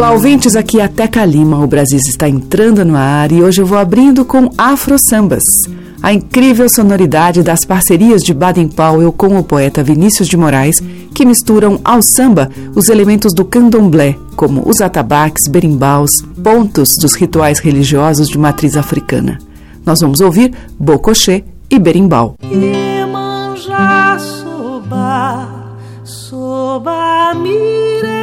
Olá, ouvintes, aqui é a Teca Lima. O Brasil está entrando no ar e hoje eu vou abrindo com Afro Sambas. A incrível sonoridade das parcerias de Baden Powell com o poeta Vinícius de Moraes, que misturam ao samba os elementos do candomblé, como os atabaques, berimbaus, pontos dos rituais religiosos de matriz africana. Nós vamos ouvir Bocochê e Berimbau. Iemanjá soba, soba mirereu.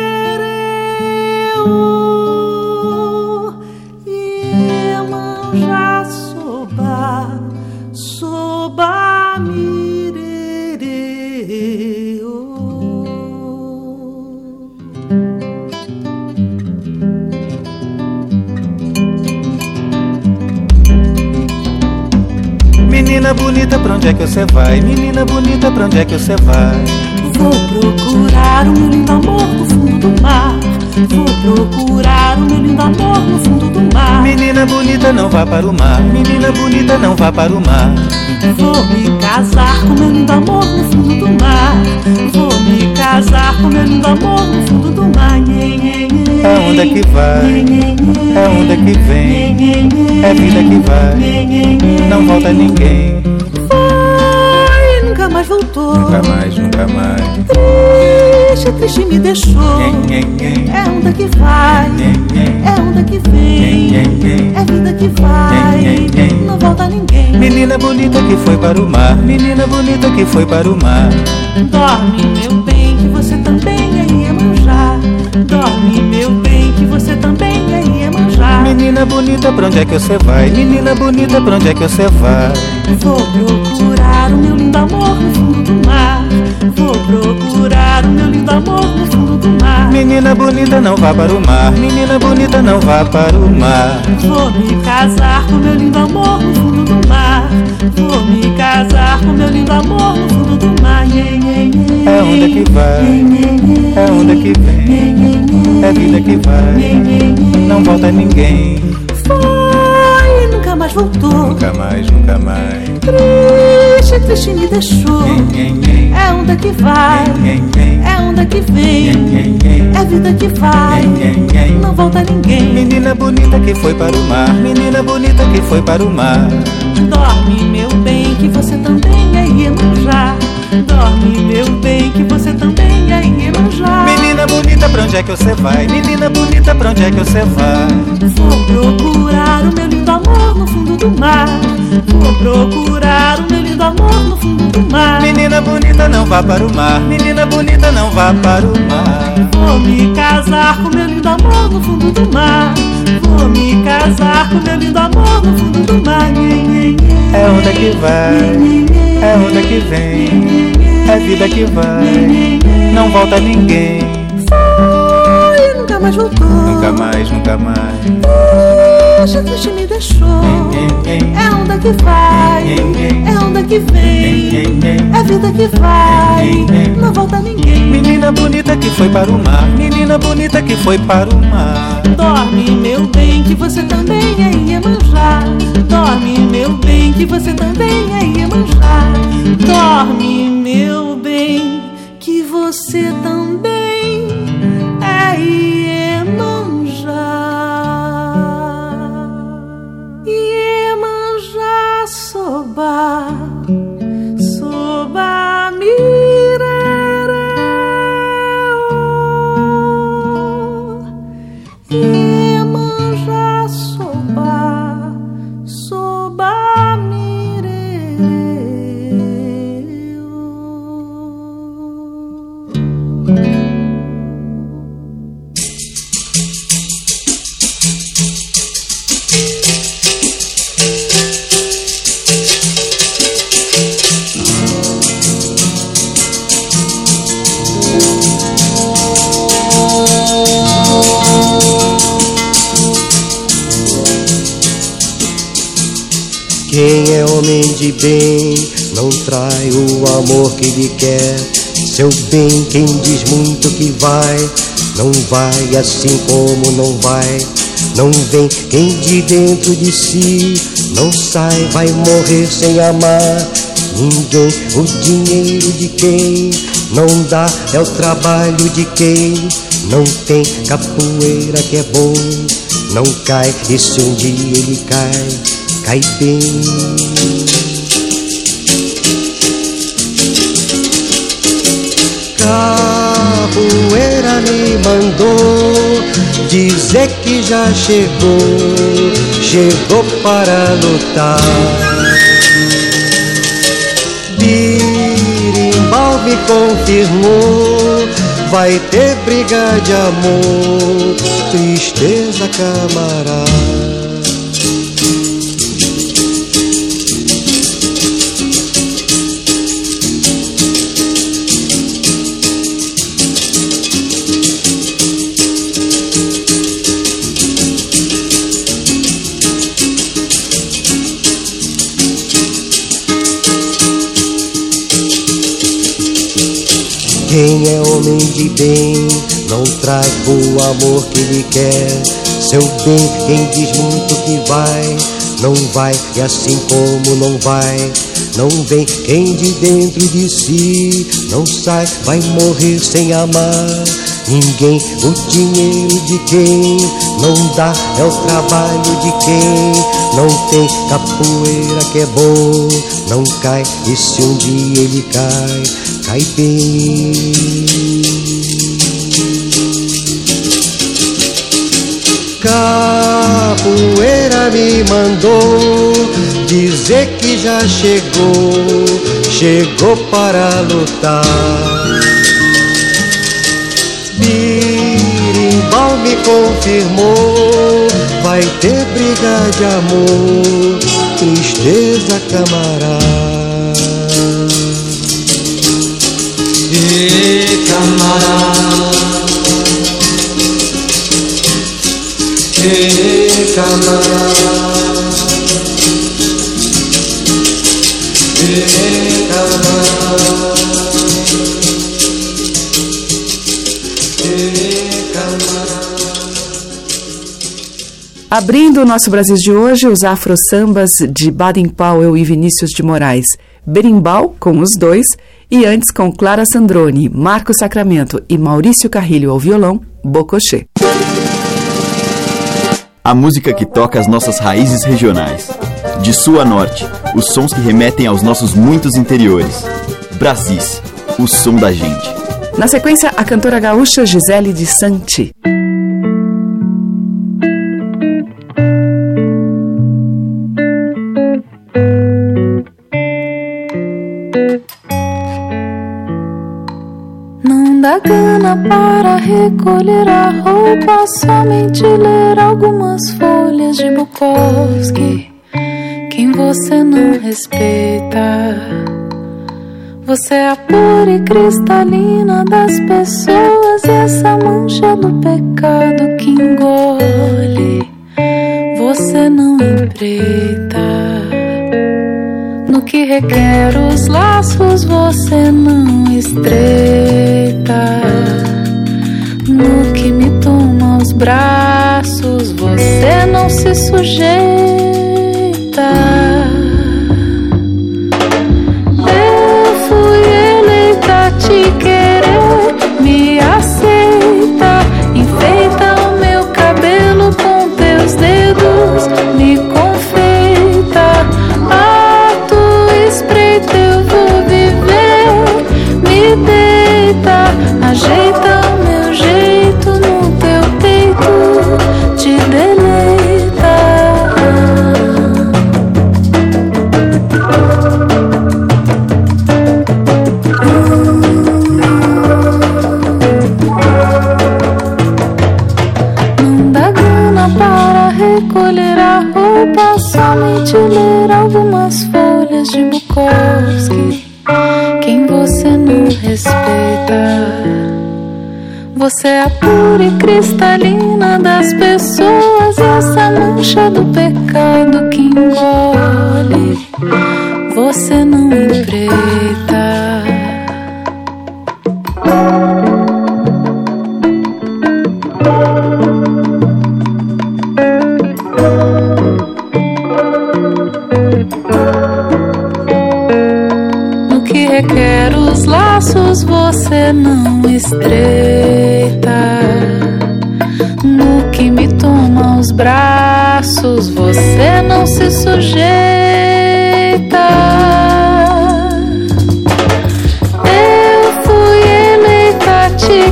Menina bonita, pra onde é que você vai? Menina bonita, pra onde é que você vai? Vou procurar o meu lindo amor no fundo do mar. Vou procurar o meu lindo amor no fundo do mar. Menina bonita, não vá para o mar. Menina bonita, não vá para o mar. Vou me casar com meu lindo amor no fundo do mar. Vou me casar com meu lindo amor no fundo do mar. É onda que vai, é onda que vem, é vida que vai. Não volta ninguém, Foi, nunca mais voltou. nunca mais, nunca mais. Triste, triste me deixou. É onda que vai, é onda que vem, é vida que vai, não volta ninguém. Menina bonita que foi para o mar, menina bonita que foi para o mar. Dorme, meu bem, que você também é Iemanjá. Dorme, meu bem, que você também é Iemanjá. Menina bonita, pra onde é que você vai? Menina bonita, pra onde é que você vai? Vou procurar o meu lindo amor no fundo do mar. Vou procurar o meu lindo amor no fundo do mar. Menina bonita, não vá para o mar. Menina bonita, não vá para o mar. Vou me casar com meu lindo amor no fundo do mar. Vou me casar com meu lindo amor no fundo do mar. É onda que vai, é onda que vem, é vida que vai. Não volta ninguém, Foi nunca mais voltou. nunca mais, nunca mais. Triste, triste me deixou. É onda que vai, é onda que vem. É vida que vai, não volta ninguém. Menina bonita que foi para o mar, menina bonita que foi para o mar. Dorme, meu bem, que você também é Iemanjá. Dorme, meu bem, que você também Iemanjá. Menina bonita, pra onde é que você vai? Menina bonita, pra onde é que você vai? Vou procurar o meu lindo amor no fundo do mar. Vou procurar o meu lindo amor no fundo do mar. Menina bonita, não vá para o mar. Menina bonita, não vá para o mar. Vou me casar com meu lindo amor no fundo do mar. Vou me casar com meu lindo amor no fundo do mar. É onda que vai, é onda que vem, é vida que vai. Não volta ninguém, Foi e nunca mais voltou. nunca mais, nunca mais. Triste, triste me deixou. É onda que vai, é onda que vem. É vida que vai, não volta ninguém. Menina bonita que foi para o mar, menina bonita que foi para o mar. Dorme, meu bem, que você também é Iemanjá. Dorme, meu bem, que você também é Iemanjá. Dorme, meu bem, que você também de bem não trai o amor que lhe quer. Seu bem, quem diz muito que vai, não vai assim como não vai. Não vem quem de dentro de si não sai, vai morrer sem amar ninguém. O dinheiro de quem não dá é o trabalho de quem não tem capoeira que é bom. Não cai, e se um dia ele cai, cai bem. Capoeira me mandou dizer que já chegou, chegou para lutar. Birimbau me confirmou, vai ter briga de amor, tristeza camarada. Quem é homem de bem não traz o amor que lhe quer. Seu bem, quem diz muito que vai, não vai, e assim como não vai, não vem. Quem de dentro de si não sai, vai morrer sem amar. Ninguém, o dinheiro de quem não dá é o trabalho de quem não tem capoeira que é bom, não cai, e se um dia ele cai, cai bem. Capoeira me mandou dizer que já chegou, chegou para lutar. Birimbau me confirmou, vai ter briga de amor, tristeza camarada. E camarada. E camarada. E camarada. Abrindo o nosso Brasil de hoje, os afro-sambas de Baden Powell e Vinícius de Moraes, Berimbau, com os dois, e antes com Clara Sandrone, Marco Sacramento e Maurício Carrilho ao violão, Bocochê. A música que toca as nossas raízes regionais. De sul a norte, os sons que remetem aos nossos muitos interiores. Brasis, o som da gente. Na sequência, a cantora gaúcha Gisele de Santi. Para recolher a roupa, somente ler algumas folhas de Bukowski. Quem você não respeita? Você é a pura e cristalina das pessoas e essa mancha do pecado que engole. Você não empreita. No que requer os laços, você não estreita. No que me toma os braços, você não se sujeita. Pura e cristalina das pessoas essa mancha do pecado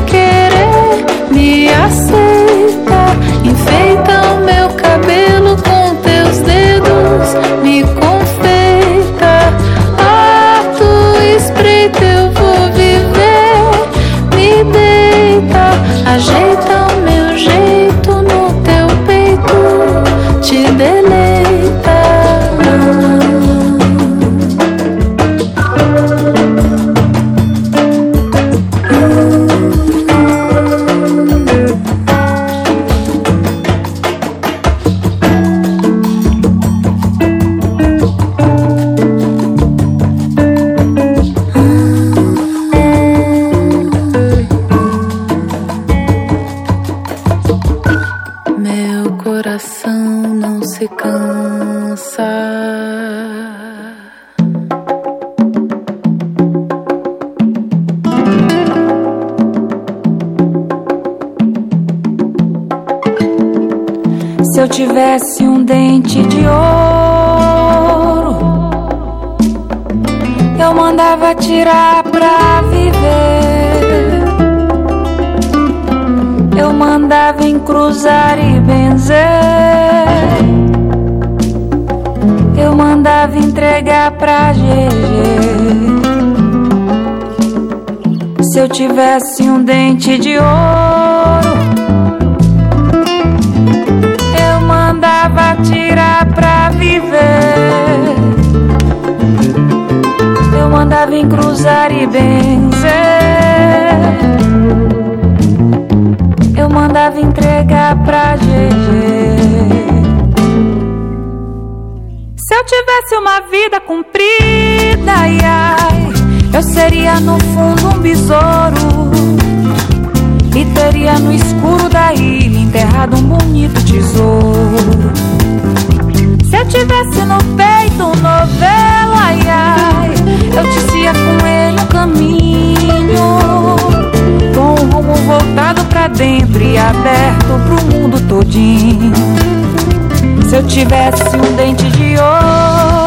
querer, me aceita, uma vida comprida, ai, ai, eu seria no fundo um besouro. E teria no escuro da ilha enterrado um bonito tesouro. Se eu tivesse no peito um novelo, ai ai, eu tecia com ele um caminho. Com o rumo voltado pra dentro e aberto pro mundo todinho. Se eu tivesse um dente de ouro,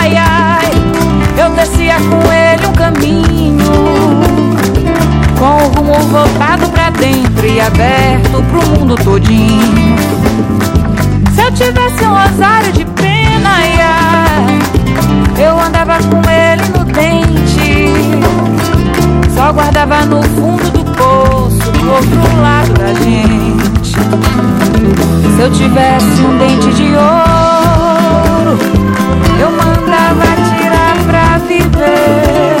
Ai ai, eu descia com ele um caminho. Com o rumo voltado pra dentro e aberto pro mundo todinho. Se eu tivesse um rosário de pena, ai ai, eu andava com ele no dente. Só guardava no fundo do poço, do outro lado da gente. Se eu tivesse um dente de ouro, eu mandava tirar pra viver.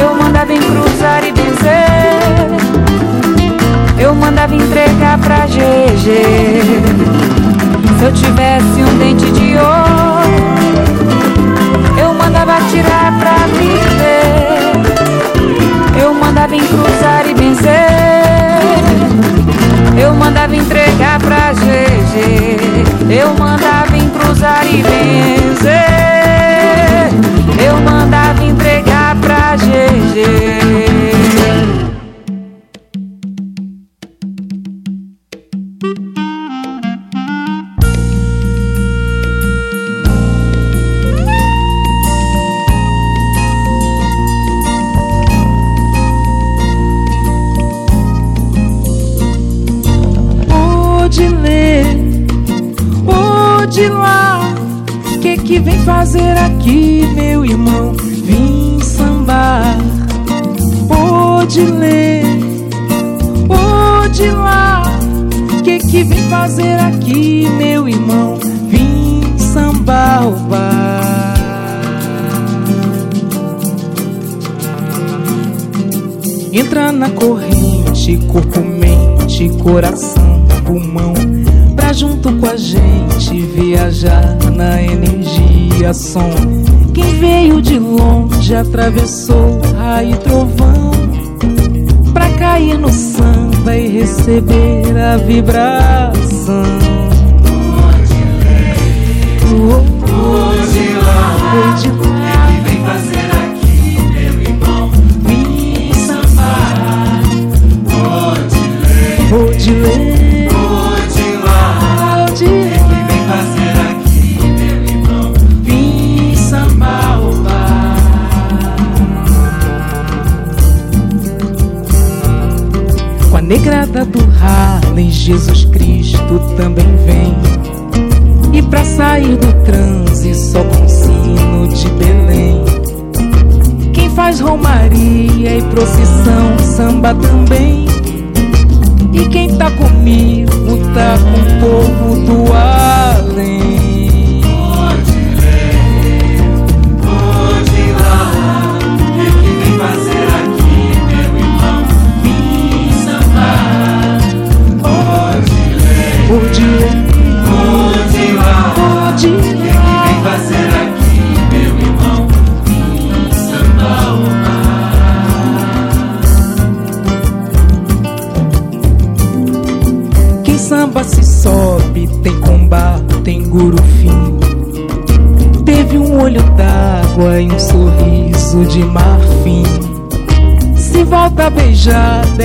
Eu mandava encruzar e benzer. Eu mandava entregar pra GG. Se eu tivesse um dente de ouro, eu mandava tirar pra viver. Eu mandava encruzar e benzer. Eu mandava entregar pra GG. Eu mandava encruzar e benzer. Vem fazer aqui, meu irmão? Vim sambar, ô de ler, ô de lá, que que vem fazer aqui, meu irmão? Vim sambar o bar. Entra na corrente, corpo, mente, coração, pulmão Junto com a gente viajar na energia som. Quem veio de longe atravessou raio e trovão Pra cair no samba e receber a vibração. Hoje lá, samba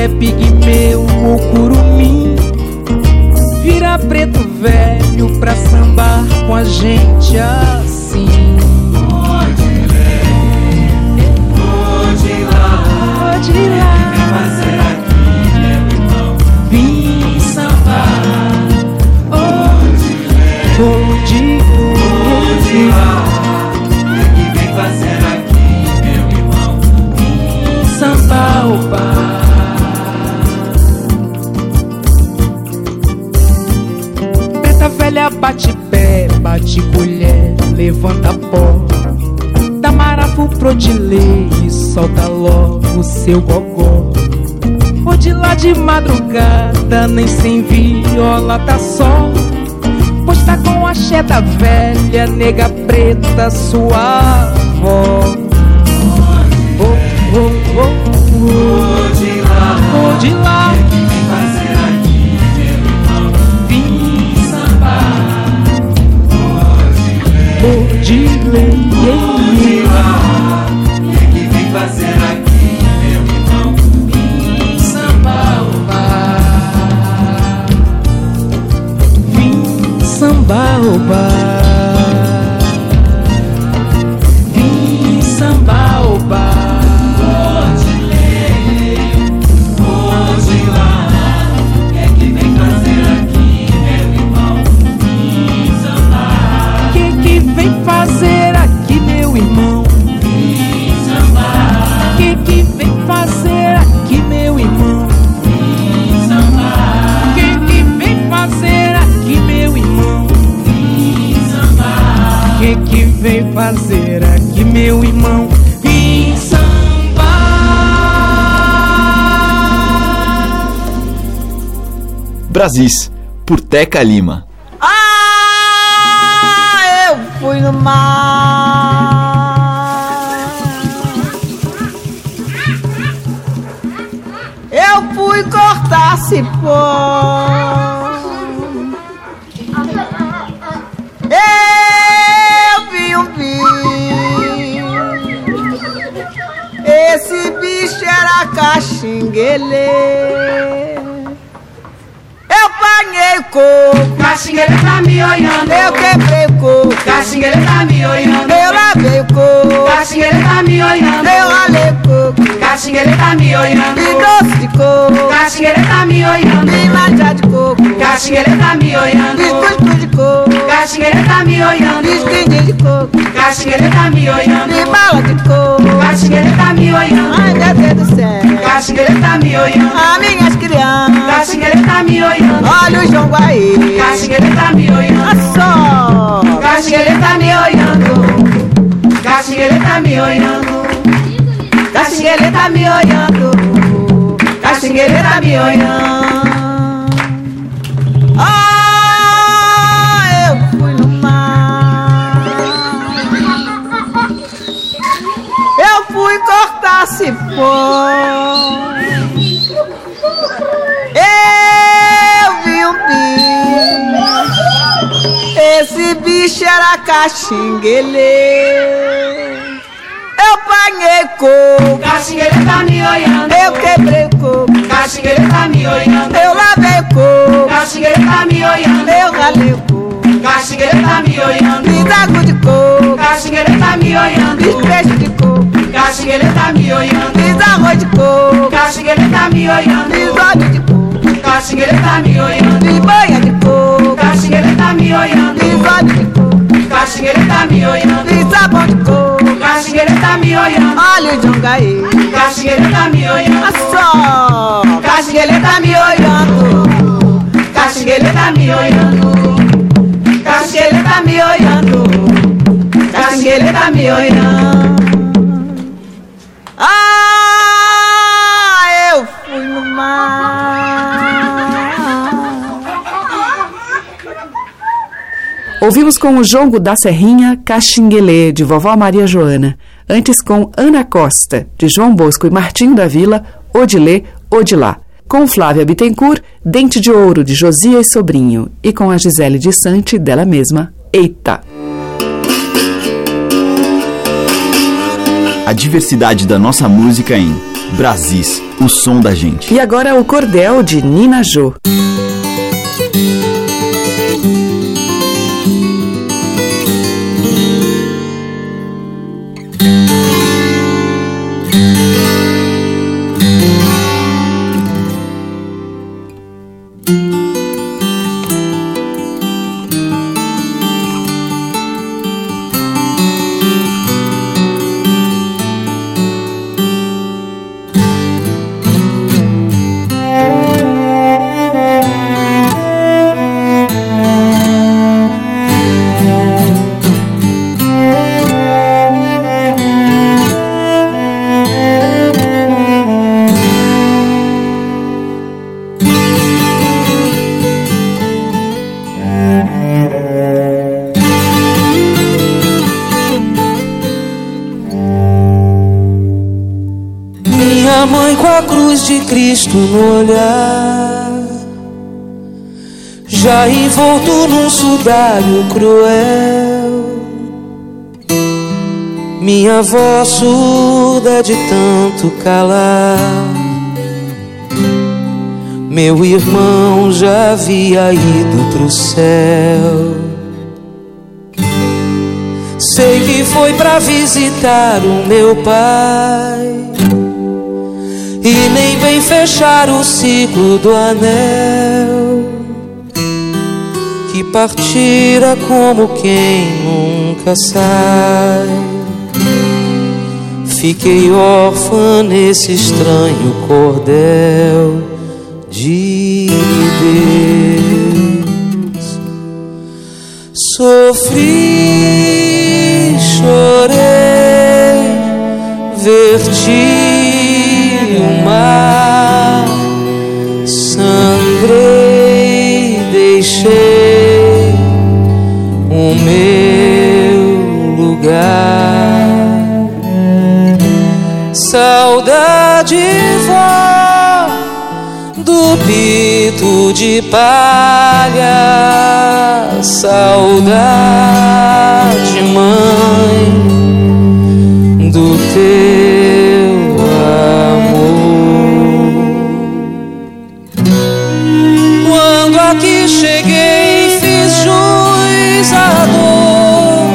beijada, é velha bate pé, bate colher, levanta pó. Dá marafu pro delay e solta logo seu gogó. De lá de madrugada, nem sem viola tá só. Pois tá com a da velha, nega preta, sua avó. Oh, oh, oh, oh. De lá, vou de lei. Odilá, que vem fazer aqui, meu irmão? Vim sambar o bar. Vim sambar o bar. Vim sambar fazer aqui, meu irmão? Vim sambar. Brasis, por Teca Lima. Ah, eu fui no mar. Eu fui cortar cipó. Caxinguele. Eu apanhei coco. Caxinguele tá me olhando, Eu quebrei o coco, Caxinguele tá me olhando, eu lavei o coco, Caxinguele tá me olhando, eu ralei o coco, Caxinguele tá me olhando, e doce de coco, Caxinguele tá me olhando, e laja de coco, Caxinguele tá me e olhando, cuscuz de coco, Caxinguele tá me olhando. Esquinha de coco. Caxinguele tá me olhando. E bala de coco. Caxinguele tá me olhando. Ai, meu Deus do céu. Caxinguele tá me olhando. Ah, minhas crianças. Caxinguele tá me olhando. Olha o João Guaí. Caxinguele tá me olhando. Ah, só. Caxinguele tá me olhando. Caxinguele tá me olhando. Caxinguele tá me olhando. Caxinguele tá me olhando. Cipó. Eu vi um bicho. Esse bicho era caxinguele. Eu apanhei coco. Caxinguele tá me olhando. Eu quebrei coco. Caxinguele tá me olhando. Eu lavei coco. Caxinguele tá me olhando. Eu ralei coco. Caxinguele tá me olhando. Fiz água de coco. Caxinguele tá me olhando. Peixe de coco. Caxinguele tá me olhando. Fiz arroz de coco. Tá me olhando. Fiz óleo de coco. Tá me olhando. Fiz banha de coco. Tá me olhando. Fiz óleo de coco. Tá me olhando. Fiz sabão de coco. Tá me olhando. Olha o. Caxinguele tá me olhando. Ah, só. Tá me olhando. Tá me olhando. Tá me olhando. Tá me olhando. Ah, eu fui no mar. Ouvimos com o jongo da Serrinha Caxinguelê, de vovó Maria Joana. Antes com Ana Costa, de João Bosco e Martinho da Vila, Odilê, Odilá. Com Flávia Bittencourt, Dente de Ouro, de Josias Sobrinho. E com a Gisele de Sante, dela mesma, Eita. A diversidade da nossa música em Brasis, o som da gente. E agora o Cordel, de Nina Jô. Minha mãe com a cruz de Cristo no olhar, já envolto num sudário cruel. Minha voz surda de tanto calar. Meu irmão já havia ido pro céu. Sei que foi pra visitar o meu pai e nem bem fechar o ciclo do anel que partira como quem nunca sai. Fiquei órfã nesse estranho cordel de Deus. Sofri, chorei, verti o mar, sangrei, deixei o meu lugar. Saudade vó do pito de palha, saudade mãe do teu Aqui cheguei, fiz juiz à dor.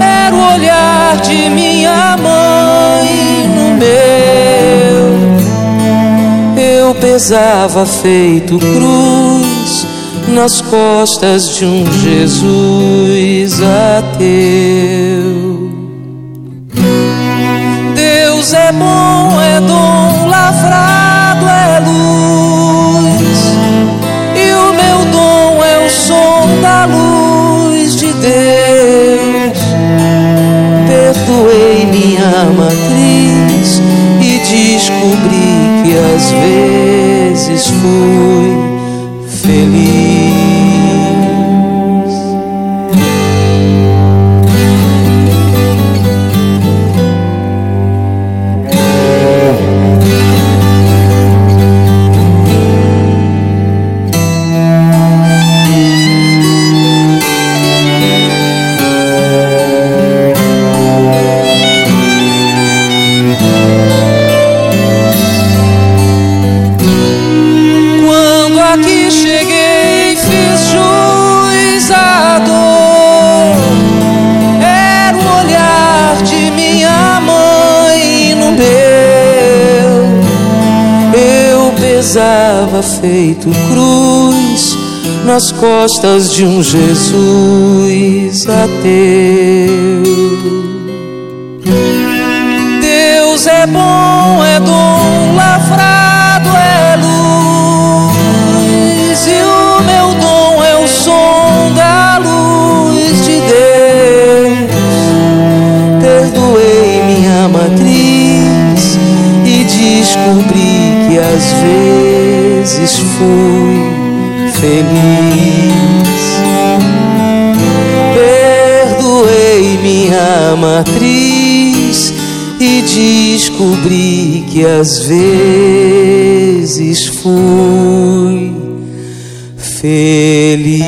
Era o olhar de minha mãe no meu. Eu pesava feito cruz nas costas de um Jesus ateu. Deus é bom, é dom lavrado, é luz, da luz de Deus. Perdoei minha matriz e descobri que às vezes fui feito cruz nas costas de um Jesus ateu. Deus é bom, é dom lavrado, é luz, e o meu dom é o som da luz de Deus. Perdoei minha matriz e descobri que às vezes fui feliz. Perdoei minha matriz e descobri que às vezes fui feliz.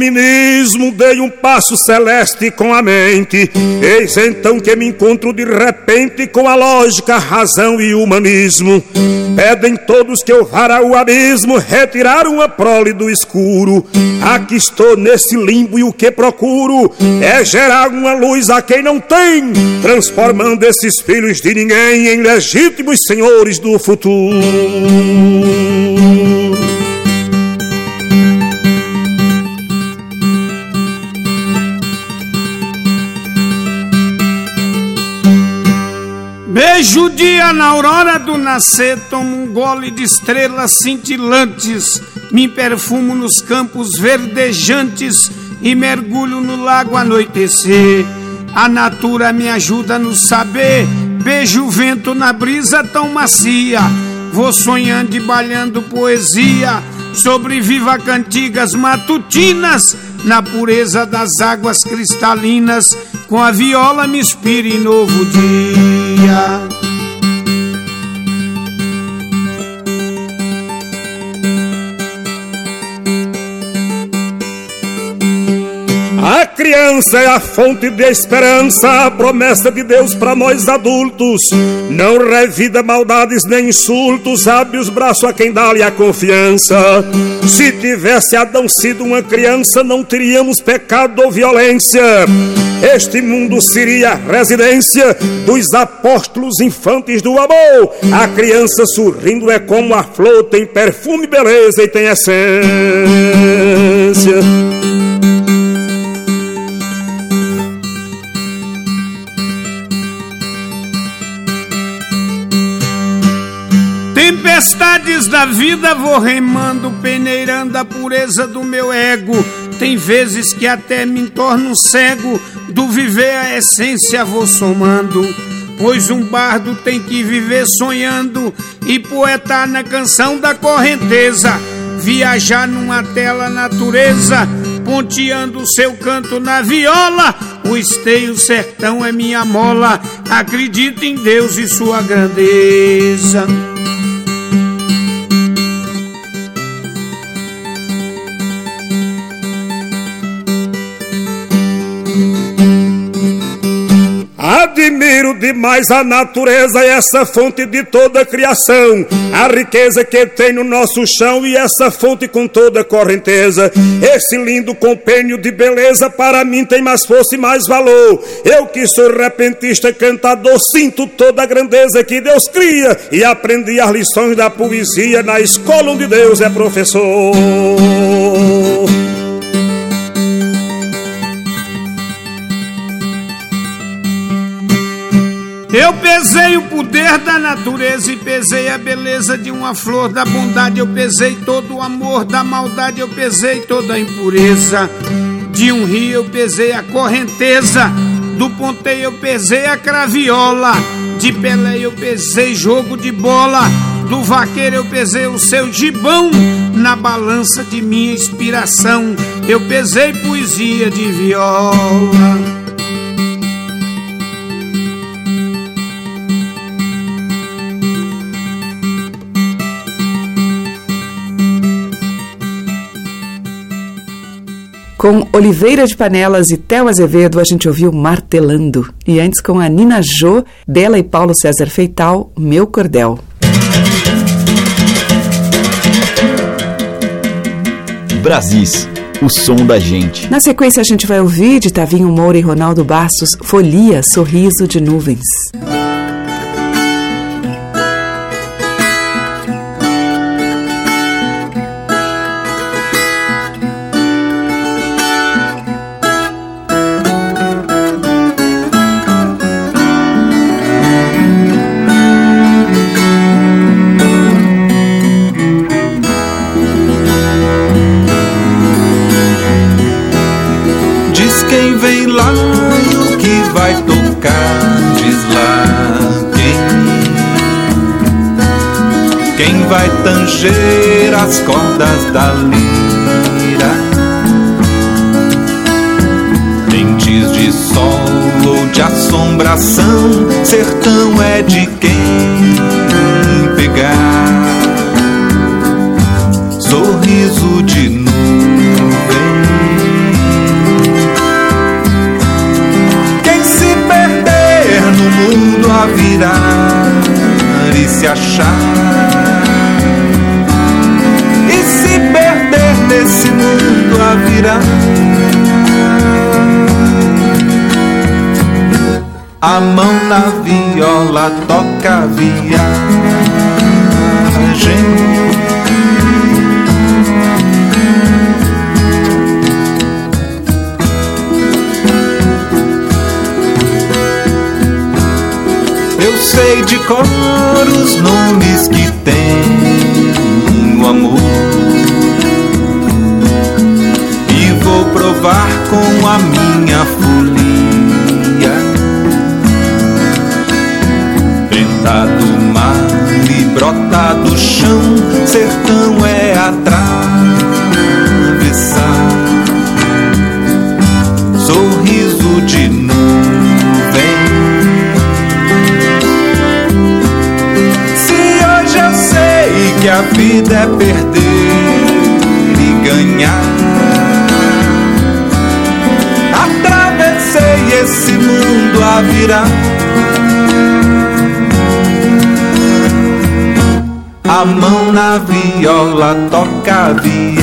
Iluminismo, dei um passo celeste com a mente. Eis então que me encontro de repente com a lógica, razão e humanismo. Pedem todos que eu vá o abismo, retirar uma prole do escuro. Aqui estou nesse limbo e o que procuro é gerar uma luz a quem não tem, transformando esses filhos de ninguém em legítimos senhores do futuro. O dia na aurora do nascer, tomo um gole de estrelas cintilantes, me perfumo nos campos verdejantes e mergulho no lago anoitecer. A natura me ajuda no saber, beijo o vento na brisa tão macia, vou sonhando e balhando poesia, sobreviva cantigas matutinas, na pureza das águas cristalinas, com a viola me inspire novo dia. Criança é a fonte de esperança, a promessa de Deus para nós adultos. Não revida maldades nem insultos, abre os braços a quem dá-lhe a confiança. Se tivesse Adão sido uma criança, não teríamos pecado ou violência. Este mundo seria a residência dos apóstolos infantes do amor. A criança sorrindo é como a flor, tem perfume, beleza e tem essência. Da vida vou remando, peneirando a pureza do meu ego. Tem vezes que até me torno cego, do viver a essência vou somando. Pois um bardo tem que viver sonhando e poetar na canção da correnteza, viajar numa tela natureza, ponteando seu canto na viola. O esteio sertão é minha mola, acredito em Deus e sua grandeza. Demais a natureza essa fonte de toda a criação, a riqueza que tem no nosso chão e essa fonte com toda a correnteza. Esse lindo compêndio de beleza para mim tem mais força e mais valor. Eu que sou repentista, cantador, sinto toda a grandeza que Deus cria e aprendi as lições da poesia na escola onde Deus é professor. Eu pesei o poder da natureza e pesei a beleza de uma flor da bondade. Eu pesei todo o amor da maldade. Eu pesei toda a impureza de um rio. Eu pesei a correnteza do ponteio. Eu pesei a craviola de Pelé. Eu pesei jogo de bola do vaqueiro. Eu pesei o seu gibão na balança de minha inspiração. Eu pesei poesia de viola. Com Oliveira de Panelas e Theo Azevedo, a gente ouviu Martelando. E antes com a Nina Jô, dela e Paulo César Feital, Meu Cordel. Brasis, o som da gente. Na sequência, a gente vai ouvir de Tavinho Moura e Ronaldo Bastos, Folia, Sorriso de Nuvens. Tanger as cordas da lira. Dentes de sol ou de assombração, sertão é de quem pegar. Sorriso de nuvem. Quem se perder no mundo a virar e se achar. A mão na viola toca viagem. Eu sei de cor os nomes que tem o amor provar com a minha folia. Pentar do mar e brotar do chão Sertão é atravessar. Sorriso de nuvem. Se hoje eu sei que a vida é perder e ganhar, mundo a mão na viola toca viagem.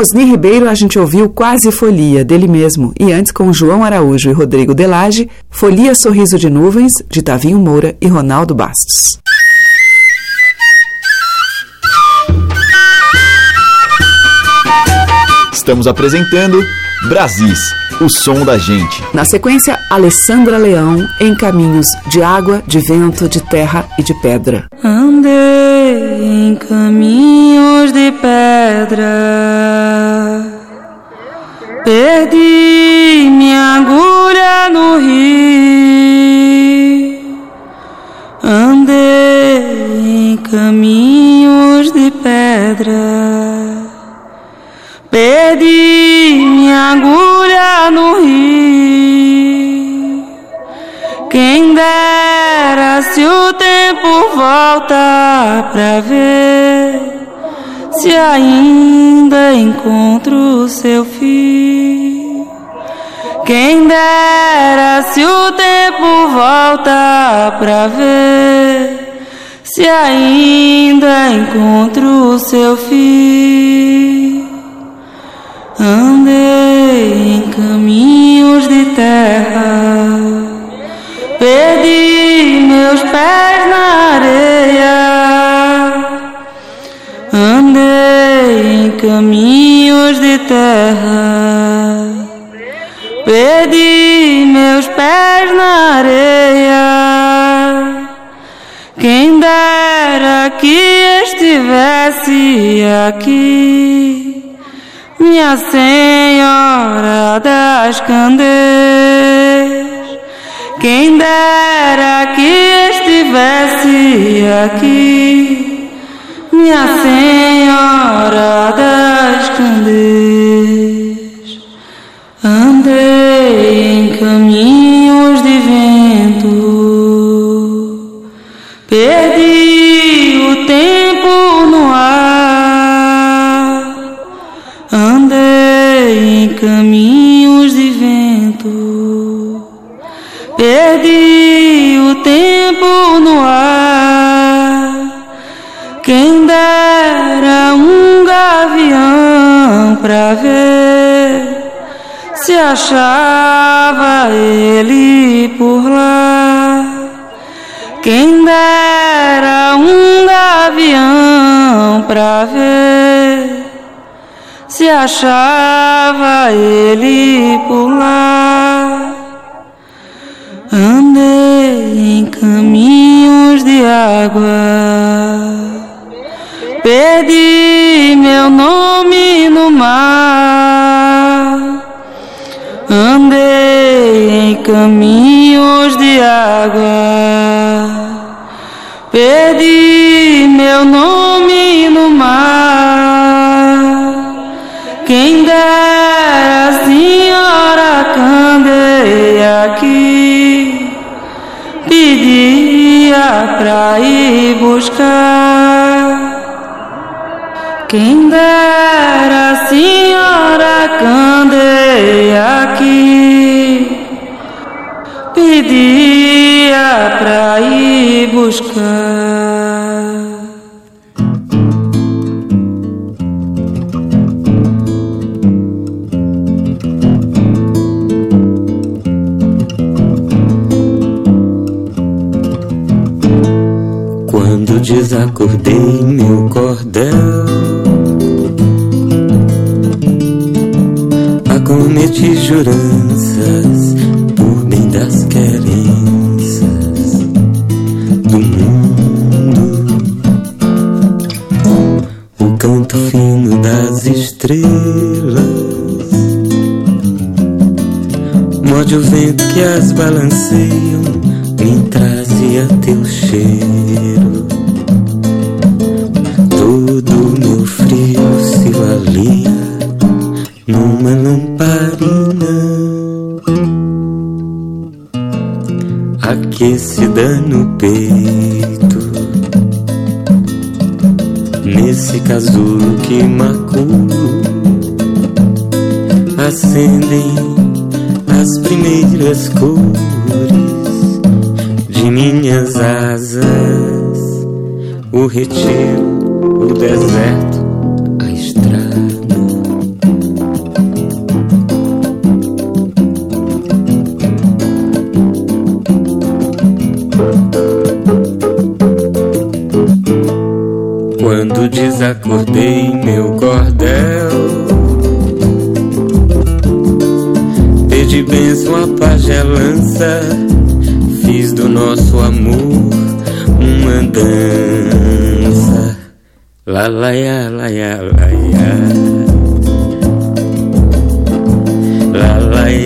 Osni Ribeiro, a gente ouviu Quase Folia, dele mesmo, e antes com João Araújo e Rodrigo Delage, Folia Sorriso de Nuvens, de Tavinho Moura e Ronaldo Bastos. Estamos apresentando Brasis, o som da gente. Na sequência, Alessandra Leão, em caminhos de água, de vento, de terra e de pedra. Andei em caminhos de pedra, perdi minha agulha no rio. Andei em caminhos de pedra, perdi minha agulha no rio. Quem dera se o tempo volta pra ver se ainda encontro seu fim. Quem dera se o tempo volta pra ver se ainda encontro seu fim. Andei em caminhos de terra, perdi meus pés na areia. Andei em caminhos de terra, perdi meus pés na areia. Quem dera que estivesse aqui, minha Senhora das Candeias. Quem dera que estivesse aqui, minha Senhora das Candeias. achar desacordei meu cordel. Acometi juranças por bem das querências do mundo. O canto fino das estrelas morde o vento que as balanceia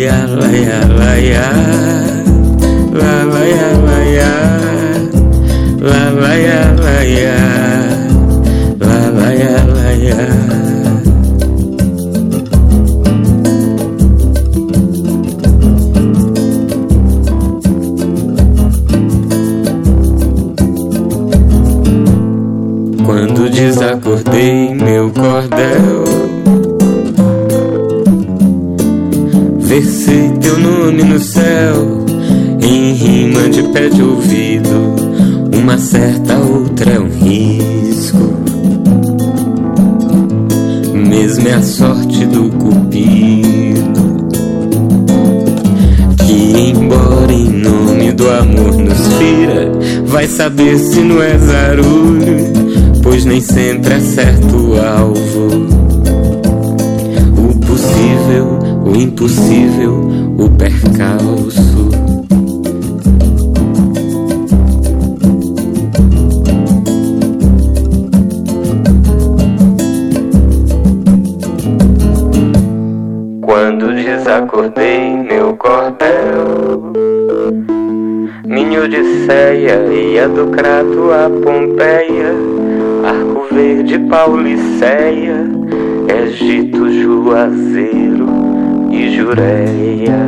layar layar layar. saber se não é zarulho, pois nem sempre é certo o alvo. O possível, o impossível, o percal. Odisseia ia do Crato a Pompeia, Arco Verde, Pauliceia, Egito, Juazeiro e Jureia.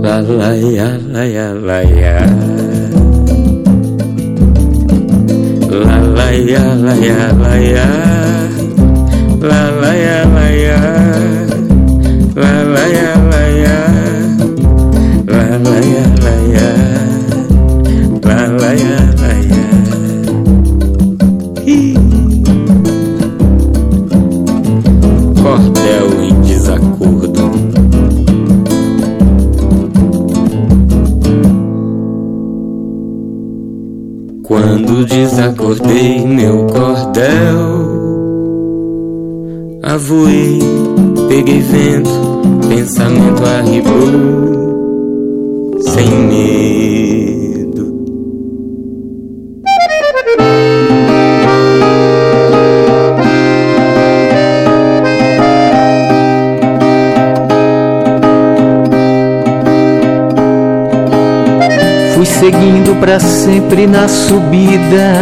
La la ya la ya la ya. La la ya na subida.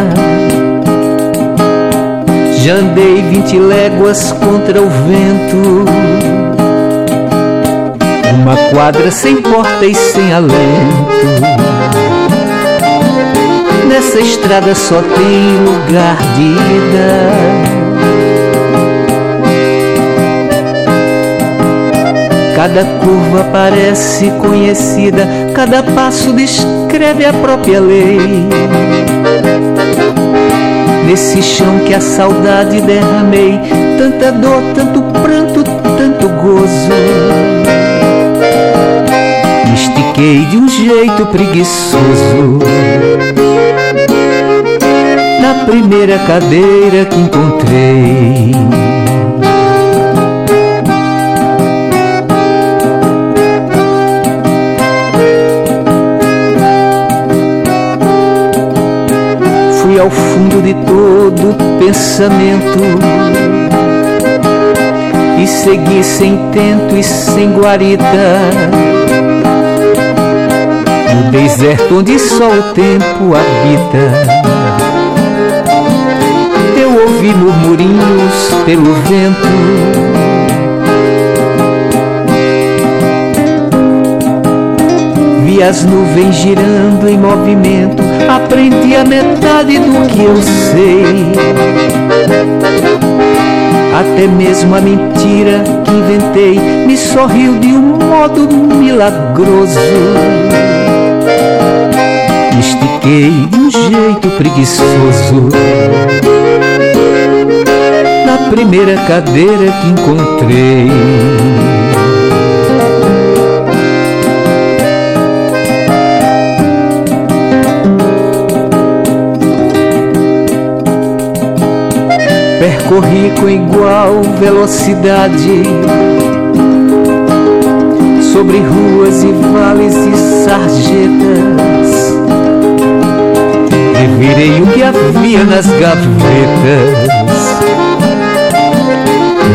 Já andei vinte léguas contra o vento. Uma quadra sem porta e sem alento. Nessa estrada só tem lugar de ida. Cada curva parece conhecida, cada passo descreve a própria lei. Nesse chão que a saudade derramei, tanta dor, tanto pranto, tanto gozo. Me estiquei de um jeito preguiçoso. Na primeira cadeira que encontrei. Todo pensamento e segui sem tento e sem guarida. No deserto onde só o tempo habita. Eu ouvi murmurinhos pelo vento. Vi as nuvens girando em movimento, aprendi a metade do que eu sei. Até mesmo a mentira que inventei me sorriu de um modo milagroso. Me estiquei de um jeito preguiçoso. Na primeira cadeira que encontrei. Percorri com igual velocidade sobre ruas e vales e sarjetas. Revirei o que havia nas gavetas.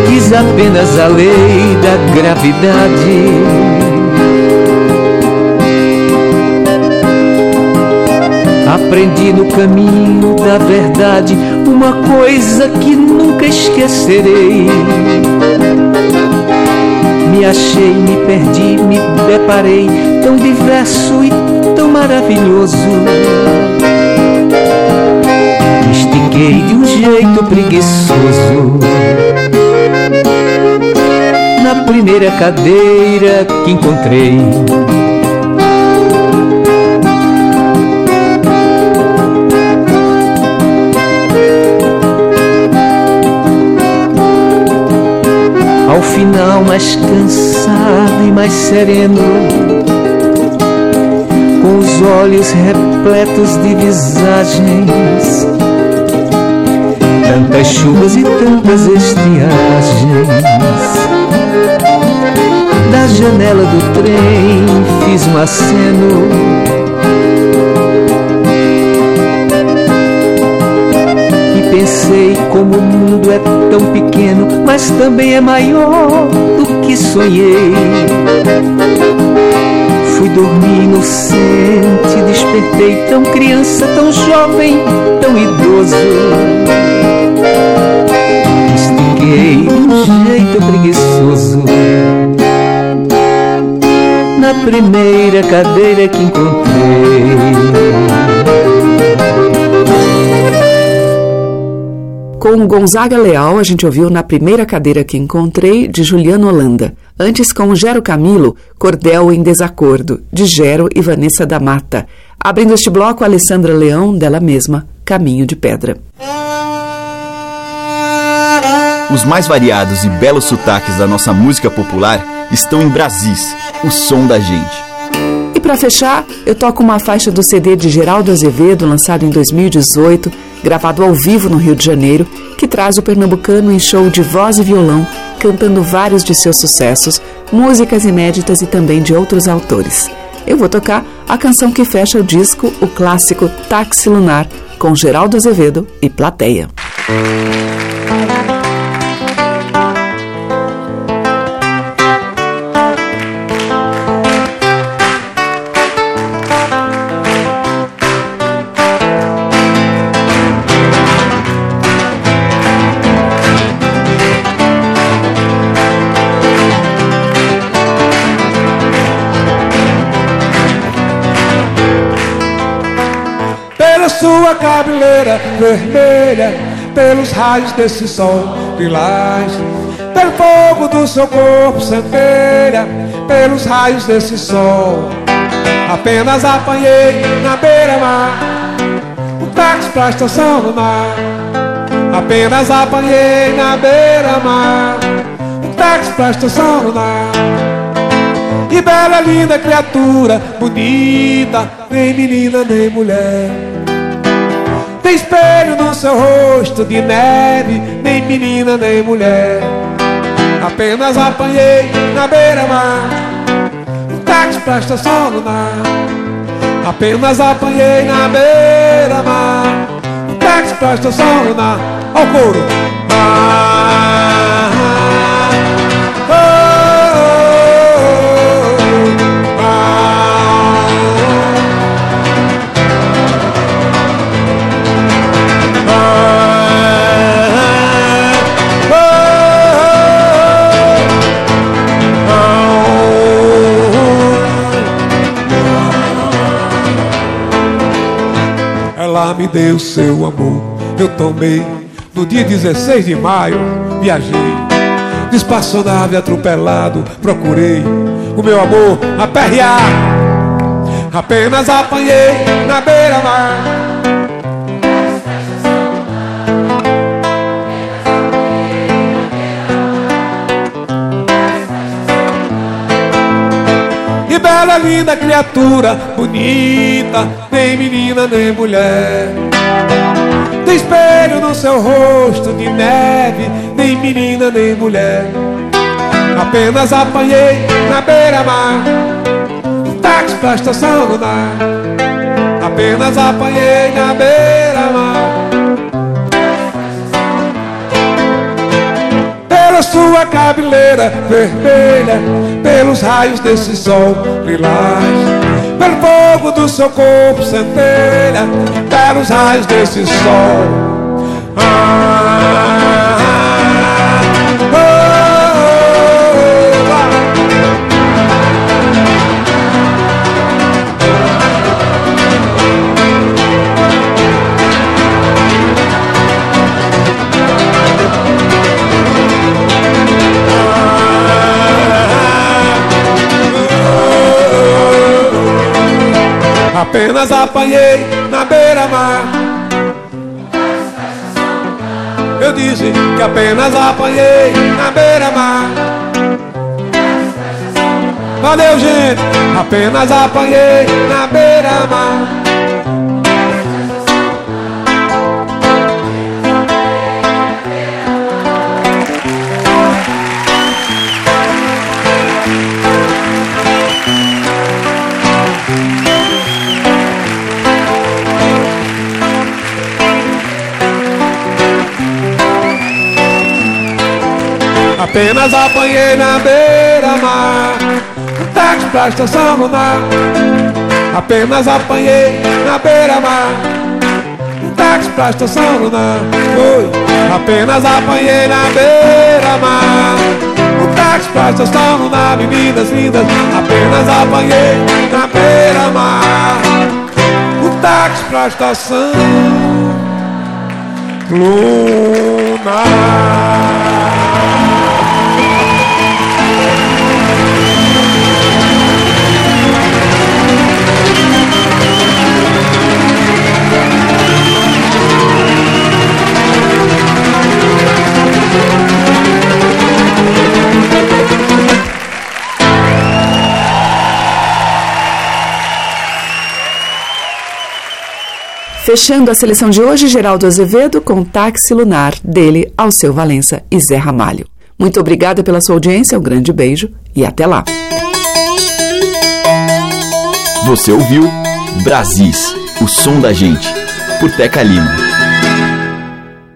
Quis apenas a lei da gravidade. Aprendi no caminho da verdade uma coisa que nunca esquecerei. Me achei, me perdi, me deparei tão diverso e tão maravilhoso. Me estiquei de um jeito preguiçoso. Na primeira cadeira que encontrei. Final, mais cansado e mais sereno, com os olhos repletos de visagens, tanta tantas chuvas e tantas estiagens. Da janela do trem fiz um aceno. E pensei como mundo é tão pequeno, mas também é maior do que sonhei. Fui dormir inocente, despertei tão criança, tão jovem, tão idoso. Extinguei de um jeito preguiçoso na primeira cadeira que encontrei. Com Gonzaga Leal, a gente ouviu Na Primeira Cadeira que Encontrei, de Juliano Holanda. Antes, com Gero Camilo, Cordel em Desacordo, de Gero e Vanessa da Mata. Abrindo este bloco, Alessandra Leão, dela mesma, Caminho de Pedra. Os mais variados e belos sotaques da nossa música popular estão em Brasis, o som da gente. E para fechar, eu toco uma faixa do CD de Geraldo Azevedo, lançado em 2018, gravado ao vivo no Rio de Janeiro, que traz o pernambucano em show de voz e violão, cantando vários de seus sucessos, músicas inéditas e também de outros autores. Eu vou tocar a canção que fecha o disco, o clássico Táxi Lunar, com Geraldo Azevedo e plateia. Vermelha, pelos raios desse sol lilás, pelo fogo do seu corpo centelha, pelos raios desse sol. Apenas apanhei na beira-mar um táxi pra estação lunar. Apenas apanhei na beira-mar um táxi pra estação lunar. E bela, linda criatura, bonita, nem menina nem mulher. Tem espelho no seu rosto de neve, nem menina nem mulher. Apenas apanhei na beira-mar um táxi pra estação lunar. Apenas apanhei na beira-mar um táxi pra estação lunar. Ao couro. Ah, me deu seu amor, eu tomei no dia 16 de maio, viajei espaçonave atropelado, procurei o meu amor aperrear. Apenas apanhei na beira-mar. Que bela, linda criatura, bonita, nem menina nem mulher. Tem espelho no seu rosto de neve, nem menina nem mulher. Apenas apanhei na beira-mar um táxi pra estação lunar. Apenas apanhei na beira-mar pela sua cabeleira vermelha, pelos raios desse sol pelo fogo do seu corpo centelha, pelos raios desse sol. Ah, Apenas apanhei na beira-mar. Eu disse que apenas apanhei na beira-mar. Valeu, gente. Apenas apanhei na beira-mar. Apenas apanhei na beira-mar. Um táxi pra estação lunar Apenas apanhei na beira-mar. Um táxi pra estação lunar Foi Apenas apanhei na beira-mar. Um táxi pra estação lunar Meninas lindas. Apenas apanhei na beira-mar. Um táxi pra estação. Lunar Fechando a seleção de hoje, Geraldo Azevedo com Táxi Lunar, dele, Alceu Valença e Zé Ramalho. Muito obrigada pela sua audiência, um grande beijo e até lá. Você ouviu Brasis, o som da gente, por Teca Lima.